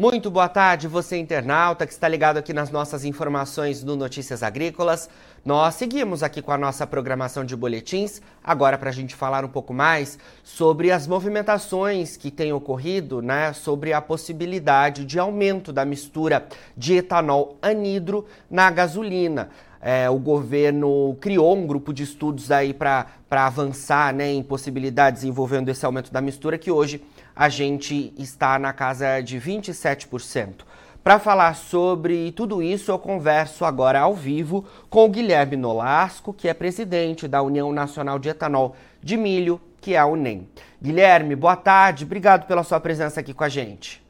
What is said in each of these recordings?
Muito boa tarde, você internauta que está ligado aqui nas nossas informações do Notícias Agrícolas. Nós seguimos aqui com a nossa programação de boletins, agora para a gente falar um pouco mais sobre as movimentações que têm ocorrido, né, sobre a possibilidade de aumento da mistura de etanol anidro na gasolina. É, o governo criou um grupo de estudos aí para avançar né, em possibilidades envolvendo esse aumento da mistura que hoje a gente está na casa de 27%. Para falar sobre tudo isso, eu converso agora ao vivo com o Guilherme Nolasco, que é presidente da União Nacional de Etanol de Milho, que é a UNEM. Guilherme, boa tarde, obrigado pela sua presença aqui com a gente.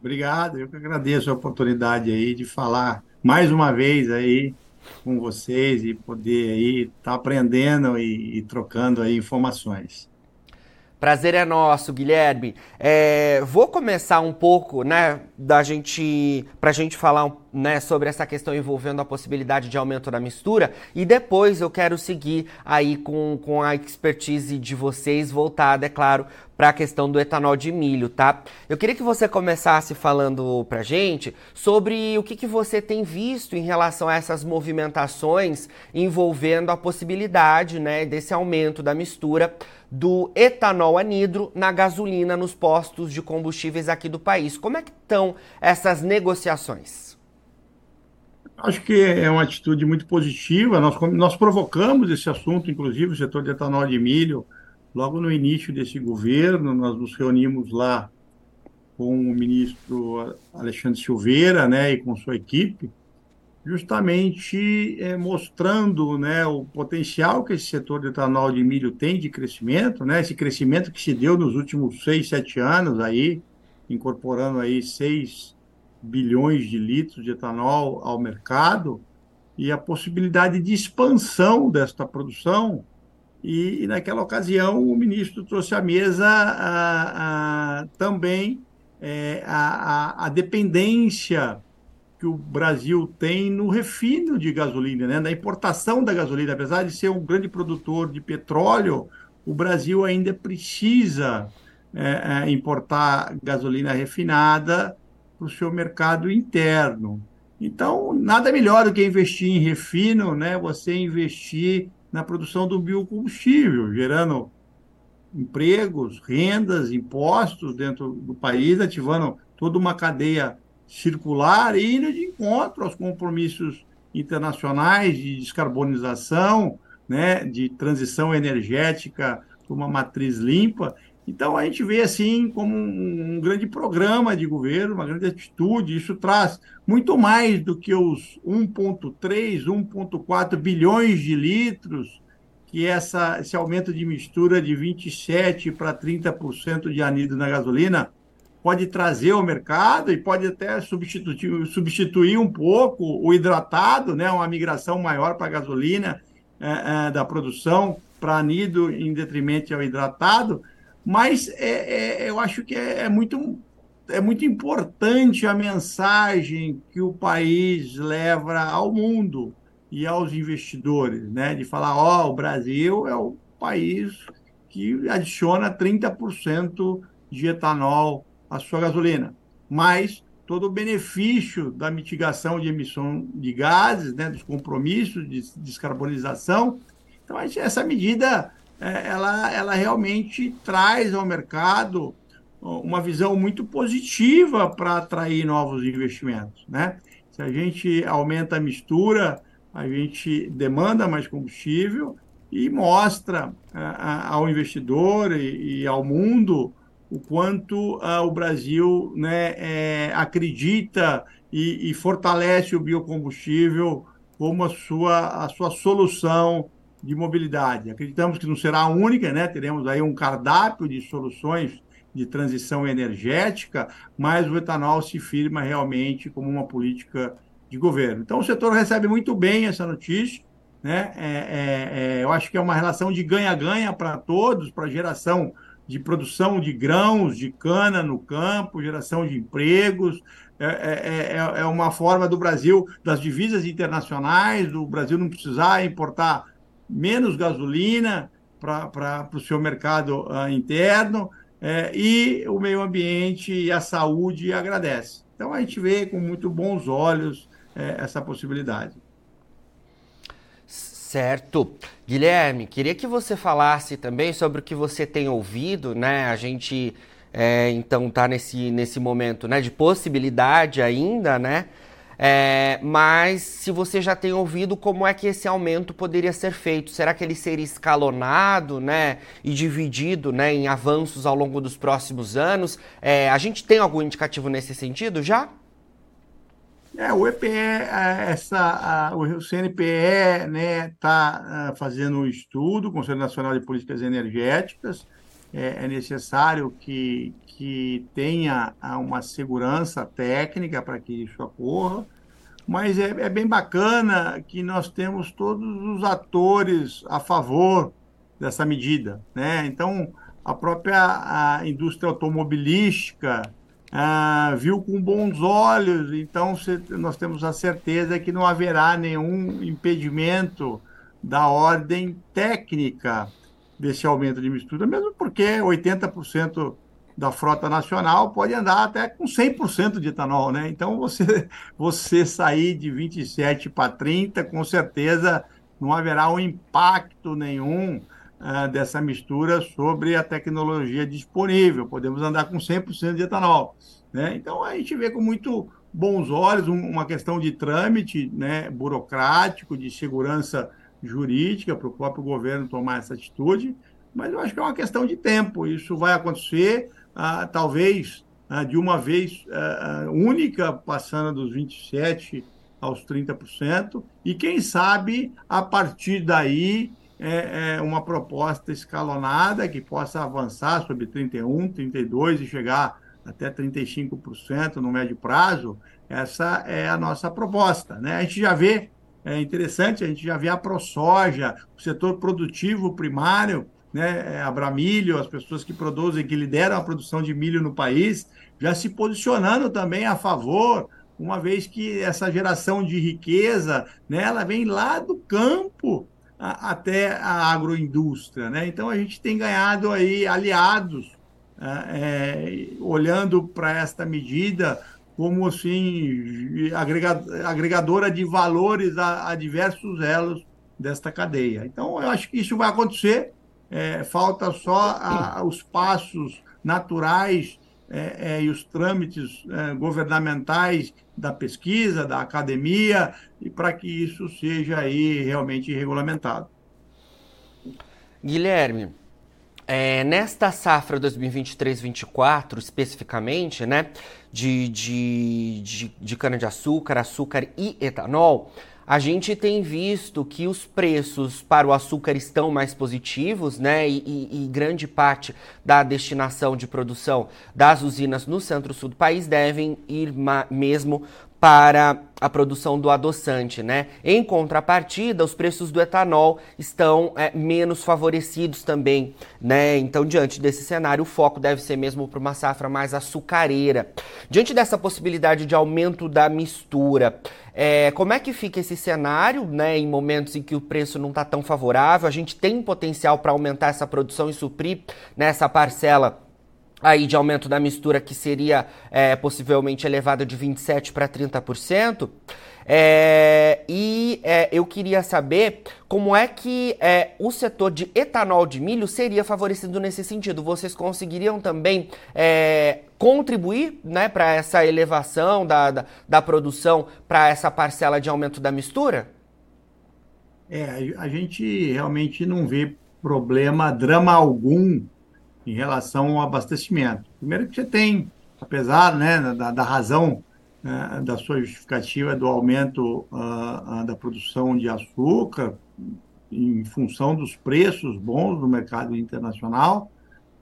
Obrigado, eu que agradeço a oportunidade aí de falar mais uma vez aí com vocês e poder aí estar tá aprendendo e, e trocando aí informações. Prazer é nosso, Guilherme. É, vou começar um pouco, né, da gente, pra gente falar né, sobre essa questão envolvendo a possibilidade de aumento da mistura e depois eu quero seguir aí com, com a expertise de vocês voltada, é claro, para a questão do etanol de milho, tá? Eu queria que você começasse falando pra gente sobre o que, que você tem visto em relação a essas movimentações envolvendo a possibilidade, né, desse aumento da mistura do etanol anidro na gasolina nos postos de combustíveis aqui do país. Como é que estão essas negociações? Acho que é uma atitude muito positiva. Nós, nós provocamos esse assunto, inclusive o setor de etanol de milho, logo no início desse governo. Nós nos reunimos lá com o ministro Alexandre Silveira né, e com sua equipe justamente é, mostrando né, o potencial que esse setor de etanol de milho tem de crescimento, né, esse crescimento que se deu nos últimos seis, sete anos, aí, incorporando aí 6 bilhões de litros de etanol ao mercado, e a possibilidade de expansão desta produção. E, e naquela ocasião, o ministro trouxe à mesa a, a, também é, a, a, a dependência que o Brasil tem no refino de gasolina, né? na importação da gasolina. Apesar de ser um grande produtor de petróleo, o Brasil ainda precisa é, é, importar gasolina refinada para o seu mercado interno. Então, nada melhor do que investir em refino, né? você investir na produção do biocombustível, gerando empregos, rendas, impostos dentro do país, ativando toda uma cadeia circular e indo de encontro aos compromissos internacionais de descarbonização, né, de transição energética para uma matriz limpa. Então, a gente vê assim como um, um, grande programa de governo, uma grande atitude. Isso traz muito mais do que os 1,3, 1,4 bilhões de litros que essa, esse aumento de mistura de 27% para 30% de anido na gasolina pode trazer ao mercado e pode até substituir, substituir um pouco o hidratado, né, uma migração maior para a gasolina é, é, da produção para anido em detrimento ao hidratado, mas é, é eu acho que é, é, muito, é muito importante a mensagem que o país leva ao mundo e aos investidores, né, de falar, ó, oh, o Brasil é o país que adiciona 30% de etanol a sua gasolina, mas todo o benefício da mitigação de emissão de gases, né, dos compromissos de descarbonização. Então, essa medida é, ela, ela realmente traz ao mercado uma visão muito positiva para atrair novos investimentos. Né? Se a gente aumenta a mistura, a gente demanda mais combustível e mostra ao investidor e, e ao mundo o quanto uh, o Brasil né, é, acredita e, e, fortalece o biocombustível como a sua, a sua solução de mobilidade. Acreditamos que não será a única, né? teremos aí um cardápio de soluções de transição energética, mas o etanol se firma realmente como uma política de governo. Então, o setor recebe muito bem essa notícia. Né? É, é, é, eu acho que é uma relação de ganha-ganha para todos, para a geração de produção de grãos, de cana no campo, geração de empregos. É, é, é, é uma forma do Brasil, das divisas internacionais, do Brasil não precisar importar menos gasolina para o seu mercado uh, interno. é, e o meio ambiente e a saúde agradece. Então a gente vê com muito bons olhos é, essa possibilidade. Certo. Guilherme, queria que você falasse também sobre o que você tem ouvido, né? A gente é, então está nesse, nesse momento né, de possibilidade ainda, né? É, mas se você já tem ouvido como é que esse aumento poderia ser feito, será que ele seria escalonado, né, e dividido, né, em avanços ao longo dos próximos anos? É, a gente tem algum indicativo nesse sentido já? É, o EPE, essa, a, o CNPE, né, está fazendo um estudo, Conselho Nacional de Políticas Energéticas, é, é necessário que, que tenha uma segurança técnica para que isso ocorra, mas é, é, bem bacana que nós temos todos os atores a favor dessa medida. Né? Então, a própria a indústria automobilística ah, viu com bons olhos, então nós temos a certeza que não haverá nenhum impedimento da ordem técnica desse aumento de mistura, mesmo porque 80% da frota nacional pode andar até com 100% de etanol, né? Então, você, você sair de 27 para 30, com certeza não haverá um impacto nenhum uh, dessa mistura sobre a tecnologia disponível. Podemos andar com 100% de etanol, né? Então, a gente vê com muito bons olhos uma questão de trâmite, né, burocrático, de segurança jurídica para o próprio governo tomar essa atitude, mas eu acho que é uma questão de tempo. Isso vai acontecer, ah, talvez ah, de uma vez ah, ah única, passando dos 27% aos 30%, e quem sabe, a partir daí, é, é uma proposta escalonada que possa avançar sobre 31%, 32% e chegar até 35% no médio prazo. Essa é a nossa proposta. Né? A gente já vê é interessante, a gente já vê a ProSoja, o setor produtivo primário, né, é, a Bramilho, as pessoas que produzem, que lideram a produção de milho no país, já se posicionando também a favor, uma vez que essa geração de riqueza, né, ela vem lá do campo até a agroindústria, né? Então a gente tem ganhado aí aliados, é, olhando para esta medida como assim agregadora de valores a, a, diversos elos desta cadeia. Então, eu acho que isso vai acontecer. É, falta só a, os passos naturais é, é, e os trâmites é, governamentais da pesquisa, da academia, e para que isso seja aí realmente regulamentado. Guilherme, é, nesta safra 2023-24, especificamente, né, de, de, de, de cana-de-açúcar, açúcar e etanol, a gente tem visto que os preços para o açúcar estão mais positivos, né? E, e, e, grande parte da destinação de produção das usinas no centro-sul do país devem ir mesmo para a produção do adoçante, né? Em contrapartida, os preços do etanol estão é, menos favorecidos também, né? Então, diante desse cenário, o foco deve ser mesmo para uma safra mais açucareira. Diante dessa possibilidade de aumento da mistura, é, como é que fica esse cenário, né? Em momentos em que o preço não está tão favorável, a gente tem potencial para aumentar essa produção e suprir nessa parcela aí de aumento da mistura que seria é, possivelmente elevada de 27% para 30%. É, e é, eu queria saber como é que é, o setor de etanol de milho seria favorecido nesse sentido. Vocês conseguiriam também é, contribuir né, para essa elevação da, da, da produção, para essa parcela de aumento da mistura? É, a gente realmente não vê problema, drama algum em relação ao abastecimento. Primeiro que você tem, apesar né, da, da razão né, da sua justificativa do aumento uh, da produção de açúcar, em função dos preços bons no mercado internacional,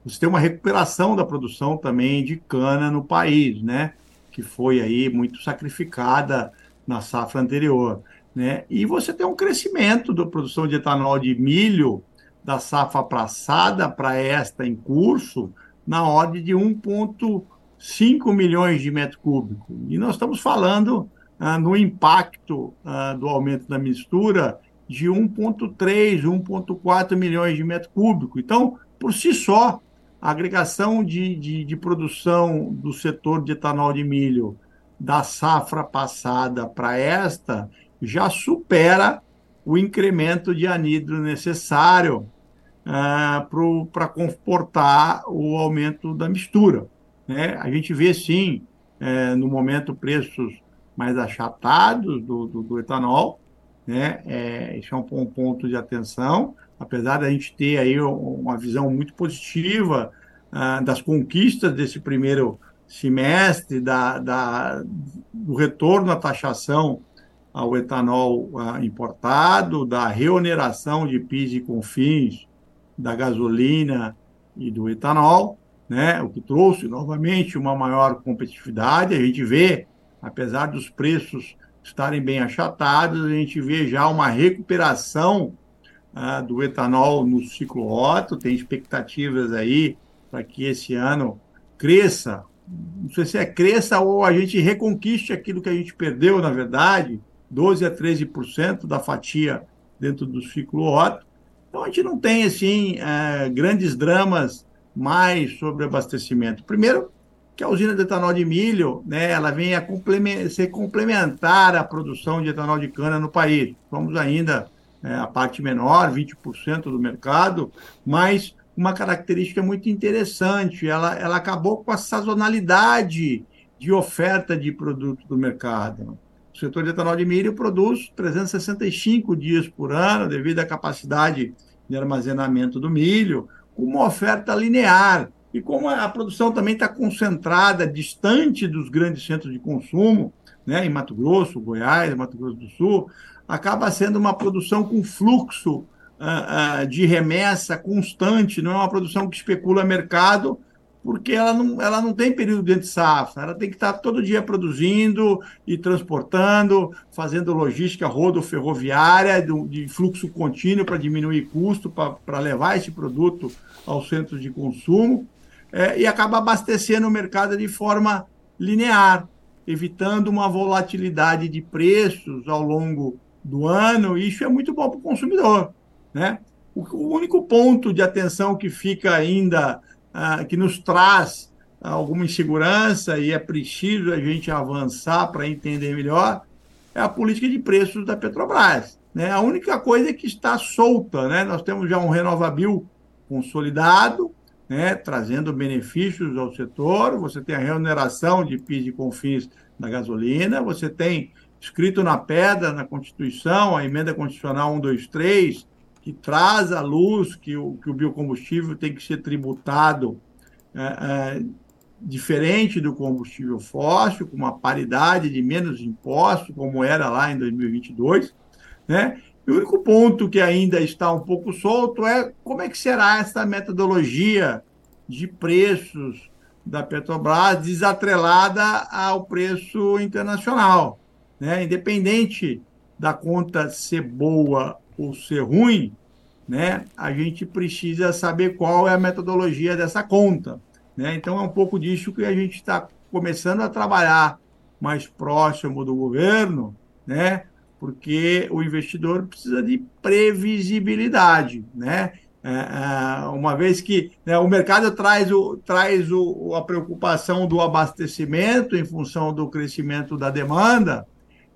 você tem uma recuperação da produção também de cana no país, né? Que foi aí muito sacrificada na safra anterior, né? E você tem um crescimento da produção de etanol de milho da safra passada para esta em curso na ordem de 1,5 milhões de metros cúbicos. E nós estamos falando ah, no impacto ah, do aumento da mistura de 1,3, 1,4 milhões de metros cúbicos. Então, por si só, a agregação de, de, de produção do setor de etanol de milho da safra passada para esta já supera o incremento de anidro necessário uh, para comportar o aumento da mistura. Né? A gente vê, sim, é, no momento, preços mais achatados do, do, do etanol, né? É, isso é um, um, ponto de atenção, apesar da gente ter aí uma visão muito positiva uh, das conquistas desse primeiro semestre, da, da, do retorno à taxação ao etanol uh, importado, da reoneração de PIS e CONFINS da gasolina e do etanol, né, o que trouxe novamente uma maior competitividade. A gente vê, apesar dos preços estarem bem achatados, a gente vê já uma recuperação ah, do etanol no ciclo Otto, tem expectativas aí para que esse ano cresça, não sei se é cresça ou a gente reconquiste aquilo que a gente perdeu, na verdade, 12 a 13% da fatia dentro do ciclo Otto. Então a gente não tem assim é, grandes dramas mais sobre abastecimento. Primeiro, que a usina de etanol de milho, né, ela vem a complementar, ser complementar à produção de etanol de cana no país. Somos ainda é, a parte menor, 20% do mercado, mas uma característica muito interessante, ela, ela acabou com a sazonalidade de oferta de produtos do mercado. O setor de etanol de milho produz 365 dias por ano, devido à capacidade de armazenamento do milho, uma oferta linear. E como a produção também está concentrada, distante dos grandes centros de consumo, né, em Mato Grosso, Goiás, Mato Grosso do Sul, acaba sendo uma produção com fluxo uh, uh, de remessa constante, não é uma produção que especula mercado, porque ela não, ela não tem período dentro de safra, ela tem que estar todo dia produzindo e transportando, fazendo logística rodoferroviária de, de fluxo contínuo para diminuir custo, para levar esse produto aos centros de consumo, é, e acaba abastecendo o mercado de forma linear, evitando uma volatilidade de preços ao longo do ano, e isso é muito bom para o consumidor. Né? O, o único ponto de atenção que fica ainda ah, que nos traz alguma insegurança e é preciso a gente avançar para entender melhor, é a política de preços da Petrobras. Né? A única coisa é que está solta, né? nós temos já um renovabil consolidado, né? trazendo benefícios ao setor, você tem a remuneração de PIS e CONFINS da gasolina, você tem escrito na pedra, na Constituição, a emenda constitucional 123, que traz à luz que o, que o biocombustível tem que ser tributado é, é, diferente do combustível fóssil, com uma paridade de menos impostos, como era lá em 2022, né? E o único ponto que ainda está um pouco solto é como é que será essa metodologia de preços da Petrobras desatrelada ao preço internacional. Né? Independente da conta ser boa ou ser ruim, né, a gente precisa saber qual é a metodologia dessa conta. Né? Então, é um pouco disso que a gente está começando a trabalhar mais próximo do governo, né? porque o investidor precisa de previsibilidade. Né? É, é, uma vez que né, o mercado traz, o, traz o, a preocupação do abastecimento em função do crescimento da demanda,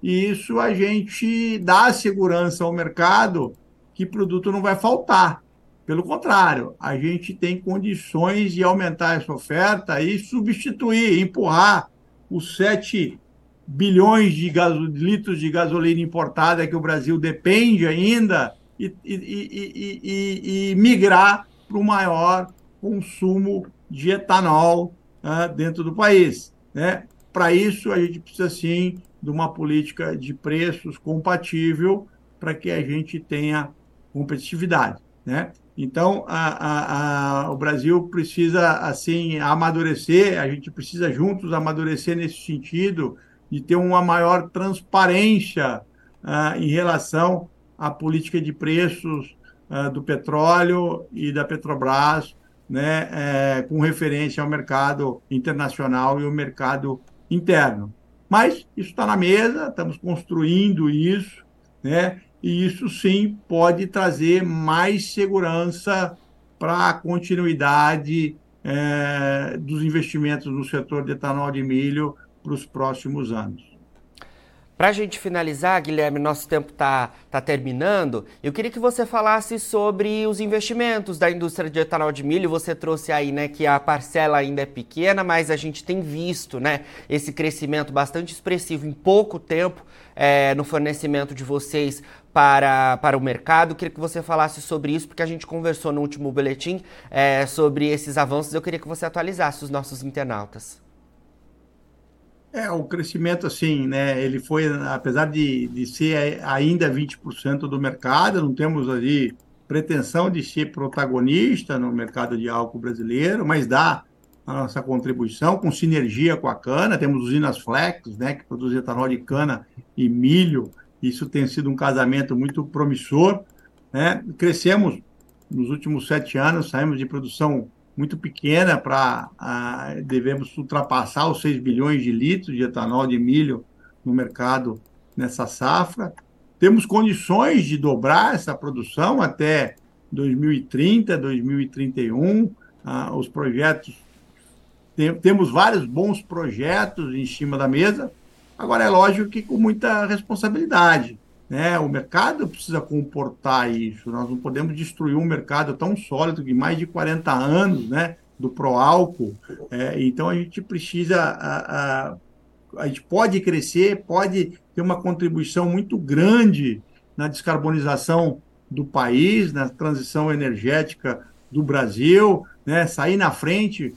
e isso a gente dá segurança ao mercado que produto não vai faltar. Pelo contrário, a gente tem condições de aumentar essa oferta e substituir, empurrar os 7 bilhões de litros de gasolina importada que o Brasil depende ainda e, e, e, e migrar para o maior consumo de etanol uh, dentro do país. Né? Para isso, a gente precisa sim de uma política de preços compatível para que a gente tenha competitividade, né? Então, a, a, a, o Brasil precisa, assim, amadurecer, a gente precisa juntos amadurecer nesse sentido de ter uma maior transparência uh, em relação à política de preços uh, do petróleo e da Petrobras, né, é, com referência ao mercado internacional e ao mercado interno. Mas isso está na mesa, estamos construindo isso, né? e isso sim pode trazer mais segurança para a continuidade é, dos investimentos no setor de etanol de milho para os próximos anos. Para a gente finalizar, Guilherme, nosso tempo está tá terminando. Eu queria que você falasse sobre os investimentos da indústria de etanol de milho. Você trouxe aí, né, que a parcela ainda é pequena, mas a gente tem visto, né, esse crescimento bastante expressivo em pouco tempo é, no fornecimento de vocês para, para o mercado. Eu queria que você falasse sobre isso, porque a gente conversou no último boletim é, sobre esses avanços. Eu queria que você atualizasse os nossos internautas. É, o crescimento, assim, né, ele foi, apesar de, de ser ainda 20% do mercado, não temos ali pretensão de ser protagonista no mercado de álcool brasileiro, mas dá a nossa contribuição com sinergia com a cana, temos usinas Flex, né, que produzem etanol de cana e milho, isso tem sido um casamento muito promissor, né, crescemos nos últimos sete anos, saímos de produção muito pequena para devemos ultrapassar os 6 bilhões de litros de etanol de milho no mercado nessa safra. Temos condições de dobrar essa produção até 2030, 2031. Ah, os projetos tem, temos vários bons projetos em cima da mesa. Agora é lógico que com muita responsabilidade. Né? O mercado precisa comportar isso. Nós não podemos destruir um mercado tão sólido de mais de 40 anos né, do pró-álcool. É, então a gente precisa. A, a, a gente pode crescer, pode ter uma contribuição muito grande na descarbonização do país, na transição energética do Brasil, né, sair na frente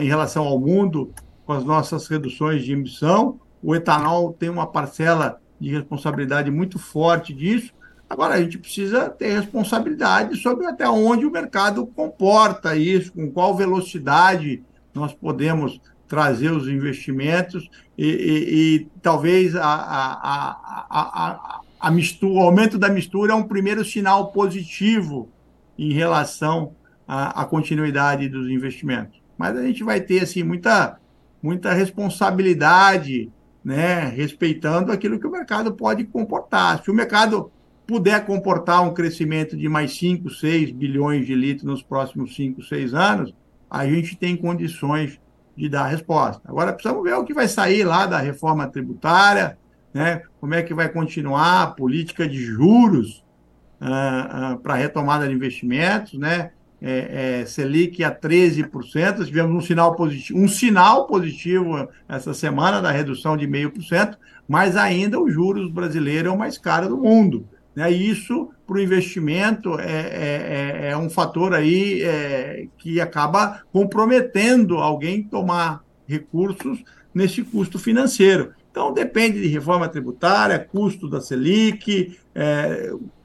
em relação ao mundo com as nossas reduções de emissão. O etanol tem uma parcela de responsabilidade muito forte disso. Agora, a gente precisa ter responsabilidade sobre até onde o mercado comporta isso, com qual velocidade nós podemos trazer os investimentos e, e, e talvez a, a, a, a, mistura, o aumento da mistura é um primeiro sinal positivo em relação à, à continuidade dos investimentos. Mas a gente vai ter assim muita, muita responsabilidade né, respeitando aquilo que o mercado pode comportar. Se o mercado puder comportar um crescimento de mais 5, 6 bilhões de litros nos próximos 5, 6 anos, a gente tem condições de dar resposta. Agora precisamos ver o que vai sair lá da reforma tributária, né, como é que vai continuar a política de juros uh, uh, para retomada de investimentos, né, é, é, Selic a 13%, tivemos um sinal positivo, um sinal positivo essa semana da redução de 0,5%, mas ainda os juros brasileiros é o mais caro do mundo. Né? Isso, para o investimento, é, é, é, é, um fator aí é, que acaba comprometendo alguém tomar recursos nesse custo financeiro. Então, depende de reforma tributária, custo da Selic,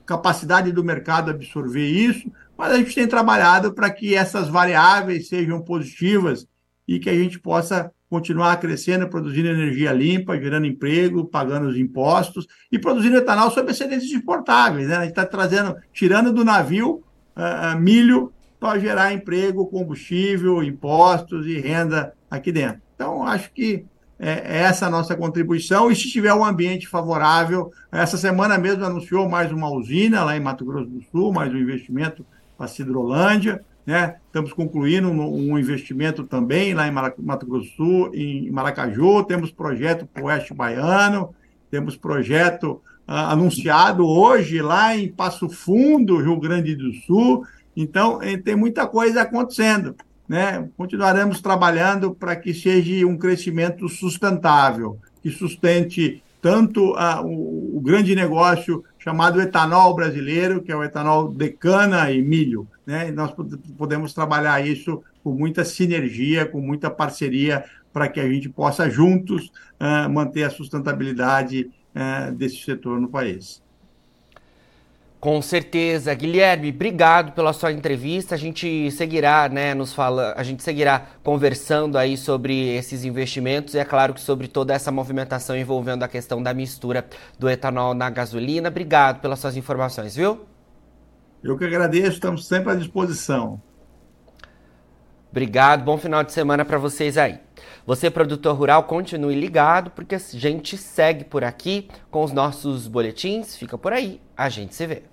capacidade do mercado absorver isso, mas a gente tem trabalhado para que essas variáveis sejam positivas e que a gente possa continuar crescendo, produzindo energia limpa, gerando emprego, pagando os impostos e produzindo etanol sob excedentes exportáveis. Né? A gente está trazendo, tirando do navio uh, milho para gerar emprego, combustível, impostos e renda aqui dentro. Então, acho que é, é essa a nossa contribuição. E se tiver um ambiente favorável, essa semana mesmo anunciou mais uma usina lá em Mato Grosso do Sul, mais um investimento a Cidrolândia. Né? Estamos concluindo um, investimento também lá em Mato Grosso do Sul, em Maracaju. Temos projeto para o Oeste Baiano, temos projeto uh, anunciado hoje lá em Passo Fundo, Rio Grande do Sul. Então, eh, tem muita coisa acontecendo. Né? Continuaremos trabalhando para que seja um crescimento sustentável, que sustente tanto a, o, o, grande negócio chamado etanol brasileiro, que é o etanol de cana e milho. Né? E nós podemos trabalhar isso com muita sinergia, com muita parceria, para que a gente possa juntos uh, manter a sustentabilidade uh, desse setor no país. Com certeza, Guilherme, obrigado pela sua entrevista. A gente seguirá, né, nos fala, a gente seguirá conversando aí sobre esses investimentos e é claro que sobre toda essa movimentação envolvendo a questão da mistura do etanol na gasolina. Obrigado pelas suas informações, viu? Eu que agradeço, estamos sempre à disposição. Obrigado, bom final de semana para vocês aí. Você, produtor rural, continue ligado, porque a gente segue por aqui com os nossos boletins. Fica por aí, a gente se vê.